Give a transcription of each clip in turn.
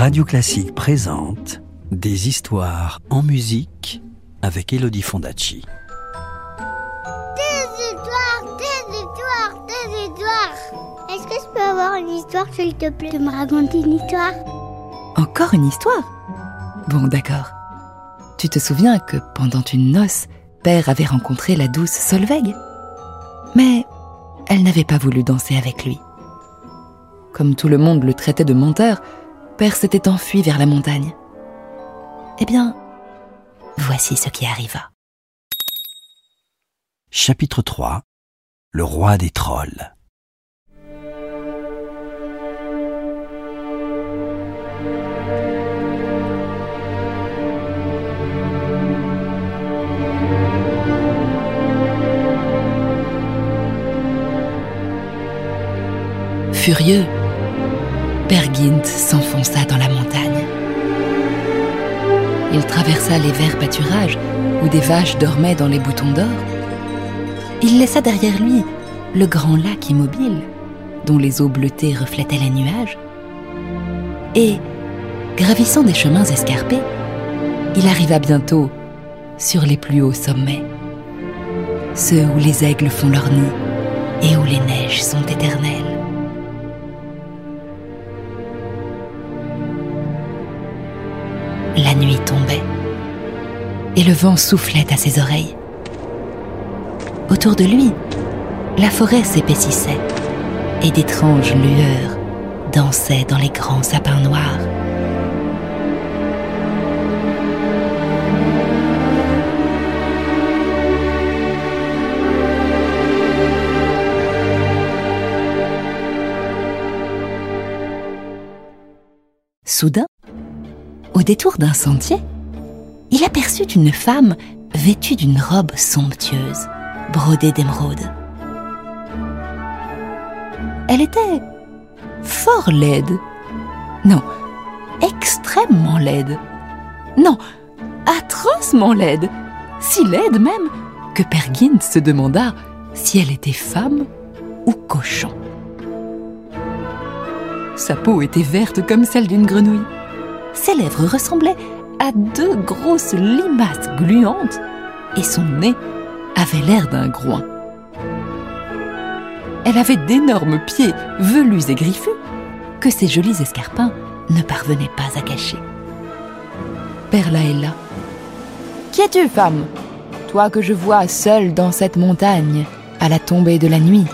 Radio Classique présente Des histoires en musique avec Elodie Fondacci. Des histoires, des histoires, des histoires. Est-ce que je peux avoir une histoire, s'il te plaît, de me raconter une histoire? Encore une histoire? Bon, d'accord. Tu te souviens que pendant une noce, Père avait rencontré la douce Solveig? Mais elle n'avait pas voulu danser avec lui. Comme tout le monde le traitait de menteur, Père s'était enfui vers la montagne. Eh bien, voici ce qui arriva. Chapitre 3 Le roi des trolls. Furieux, Père Gint s'enfonça dans la montagne. Il traversa les verts pâturages où des vaches dormaient dans les boutons d'or. Il laissa derrière lui le grand lac immobile dont les eaux bleutées reflétaient les nuages. Et, gravissant des chemins escarpés, il arriva bientôt sur les plus hauts sommets, ceux où les aigles font leur nid et où les neiges sont éternelles. La nuit tombait et le vent soufflait à ses oreilles. Autour de lui, la forêt s'épaississait et d'étranges lueurs dansaient dans les grands sapins noirs. Soudain, au détour d'un sentier, il aperçut une femme vêtue d'une robe somptueuse, brodée d'émeraude. Elle était fort laide. Non, extrêmement laide. Non, atrocement laide. Si laide même que Pergint se demanda si elle était femme ou cochon. Sa peau était verte comme celle d'une grenouille. Ses lèvres ressemblaient à deux grosses limaces gluantes et son nez avait l'air d'un groin. Elle avait d'énormes pieds velus et griffus que ses jolis escarpins ne parvenaient pas à cacher. Perla est là. Qui es-tu, femme? Toi que je vois seule dans cette montagne, à la tombée de la nuit.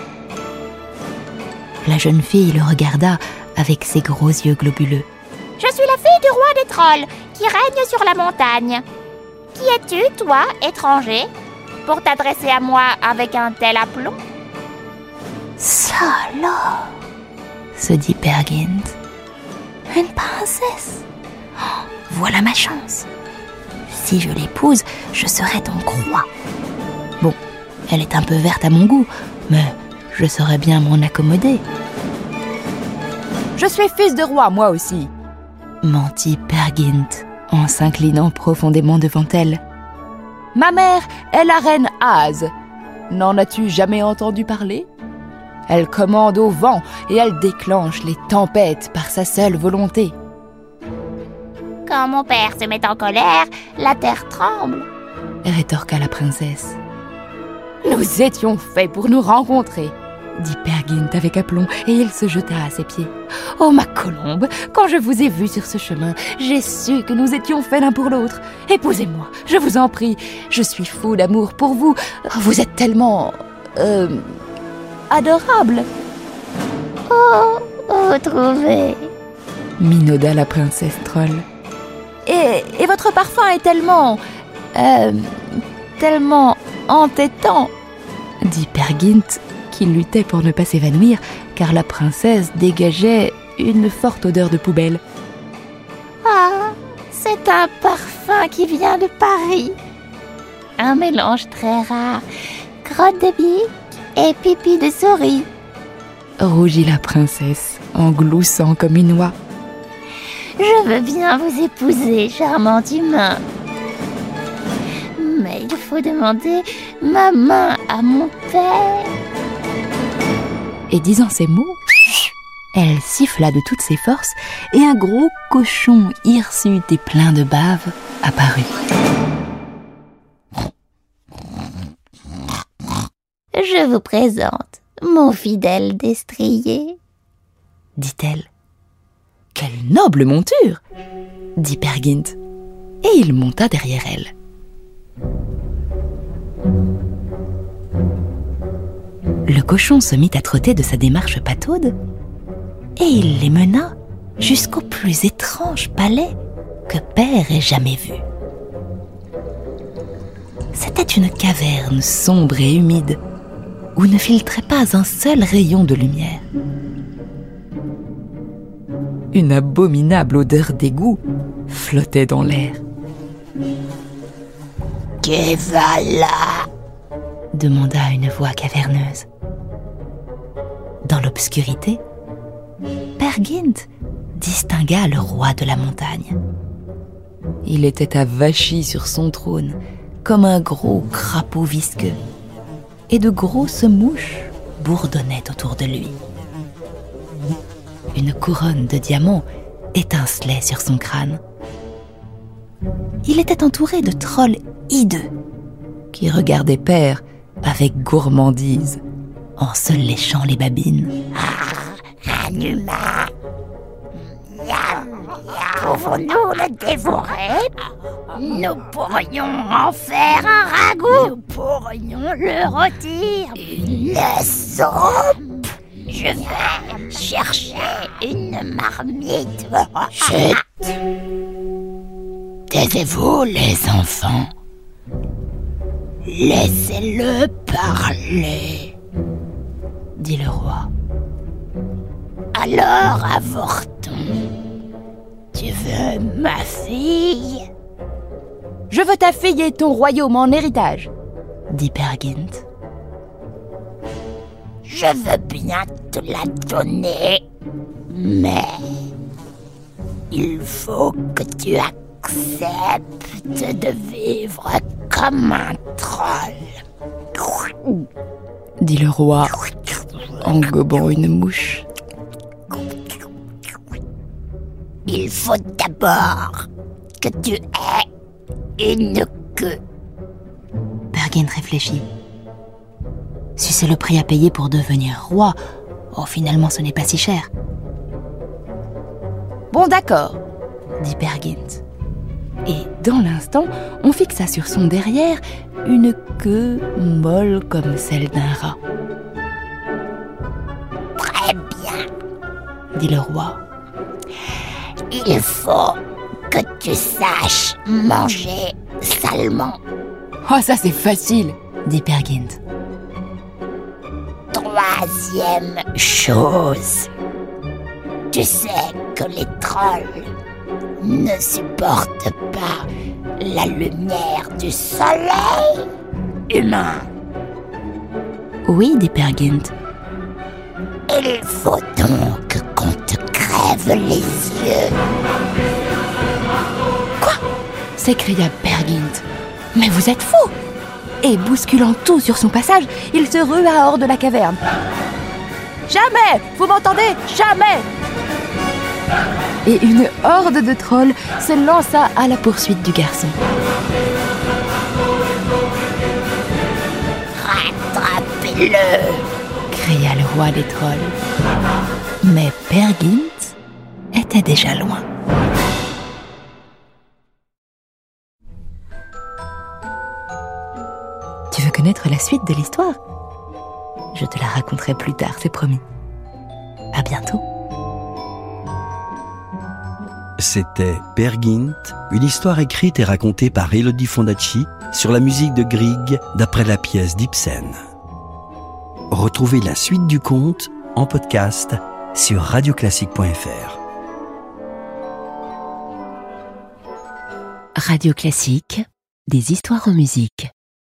La jeune fille le regarda avec ses gros yeux globuleux. Fille du roi des trolls qui règne sur la montagne. Qui es-tu, toi, étranger, pour t'adresser à moi avec un tel aplomb? Ça alors se dit Pergint. Une princesse Oh, Voilà ma chance. Si je l'épouse, je serai donc roi. Bon, elle est un peu verte à mon goût, mais je saurais bien m'en accommoder. Je suis fils de roi, moi aussi, mentit Pergint en s'inclinant profondément devant elle. Ma mère est la reine Az. N'en as-tu jamais entendu parler? Elle commande au vent et elle déclenche les tempêtes par sa seule volonté. Quand mon père se met en colère, la terre tremble. rétorqua la princesse. Nous étions faits pour nous rencontrer, dit Pergint avec aplomb, et il se jeta à ses pieds. Oh ma colombe, quand je vous ai vu sur ce chemin, j'ai su que nous étions faits l'un pour l'autre. Épousez-moi, je vous en prie, je suis fou d'amour pour vous. Vous êtes tellement... Euh... adorable. Oh, oh, trouvé. minauda la princesse troll. Et, et votre parfum est tellement... Euh, tellement entêtant, dit Pergint, qui luttait pour ne pas s'évanouir, car la princesse dégageait une forte odeur de poubelle. Ah, c'est un parfum qui vient de Paris. Un mélange très rare. Crotte de bique et pipi de souris. Rougit la princesse, en gloussant comme une oie. Je veux bien vous épouser, charmant humain. Mais il faut demander ma main à mon père. Et disant ces mots, Elle siffla de toutes ses forces et un gros cochon hirsute et plein de bave apparut. Je vous présente mon fidèle destrier, dit-elle. Quelle noble monture dit Pergint. Et il monta derrière elle. Le cochon se mit à trotter de sa démarche pataude et il les mena jusqu'au plus étrange palais que Père ait jamais vu. C'était une caverne sombre et humide où ne filtrait pas un seul rayon de lumière. Une abominable odeur d'égout flottait dans l'air. Qui va là demanda une voix caverneuse. Dans l'obscurité, Pergint distingua le roi de la montagne. Il était avachi sur son trône comme un gros crapaud visqueux, et de grosses mouches bourdonnaient autour de lui. Une couronne de diamants étincelait sur son crâne. Il était entouré de trolls hideux qui regardaient Père avec gourmandise en se léchant les babines. Un humain Pouvons-nous le dévorer Nous pourrions en faire un ragoût. Nous pourrions le rôtir. Une soupe. Je vais chercher une marmite. Chut Taisez-vous, les enfants. Laissez-le parler, dit le roi. Alors avortons. Tu veux ma fille? Je veux ta fille et ton royaume en héritage, dit Pergint. Je veux bien te la donner, mais il faut que tu acceptes de vivre comme un troll, dit le roi en gobant une mouche. Il faut d'abord que tu aies une queue. Bergin réfléchit. Si c'est le prix à payer pour devenir roi, oh finalement ce n'est pas si cher. Bon d'accord, dit Bergint. Et dans l'instant, on fixa sur son derrière une queue molle comme celle d'un rat. Dit le roi. Il faut que tu saches manger salement. Oh, ça c'est facile, dit Pergint. Troisième chose, tu sais que les trolls ne supportent pas la lumière du soleil humain. Oui, dit Pergint. Il faut donc les yeux. Quoi s'écria Pergint. Mais vous êtes fou Et bousculant tout sur son passage, il se rua hors de la caverne. Jamais Vous m'entendez Jamais Et une horde de trolls se lança à la poursuite du garçon. Rattrapez-le cria le roi des trolls. Mais Pergint était déjà loin. Tu veux connaître la suite de l'histoire? Je te la raconterai plus tard, c'est promis. À bientôt. C'était Pergint, une histoire écrite et racontée par Elodie Fondacci sur la musique de Grieg d'après la pièce d'Ibsen. Retrouvez la suite du conte en podcast sur radioclassique.fr. Radio Classique, des histoires en musique.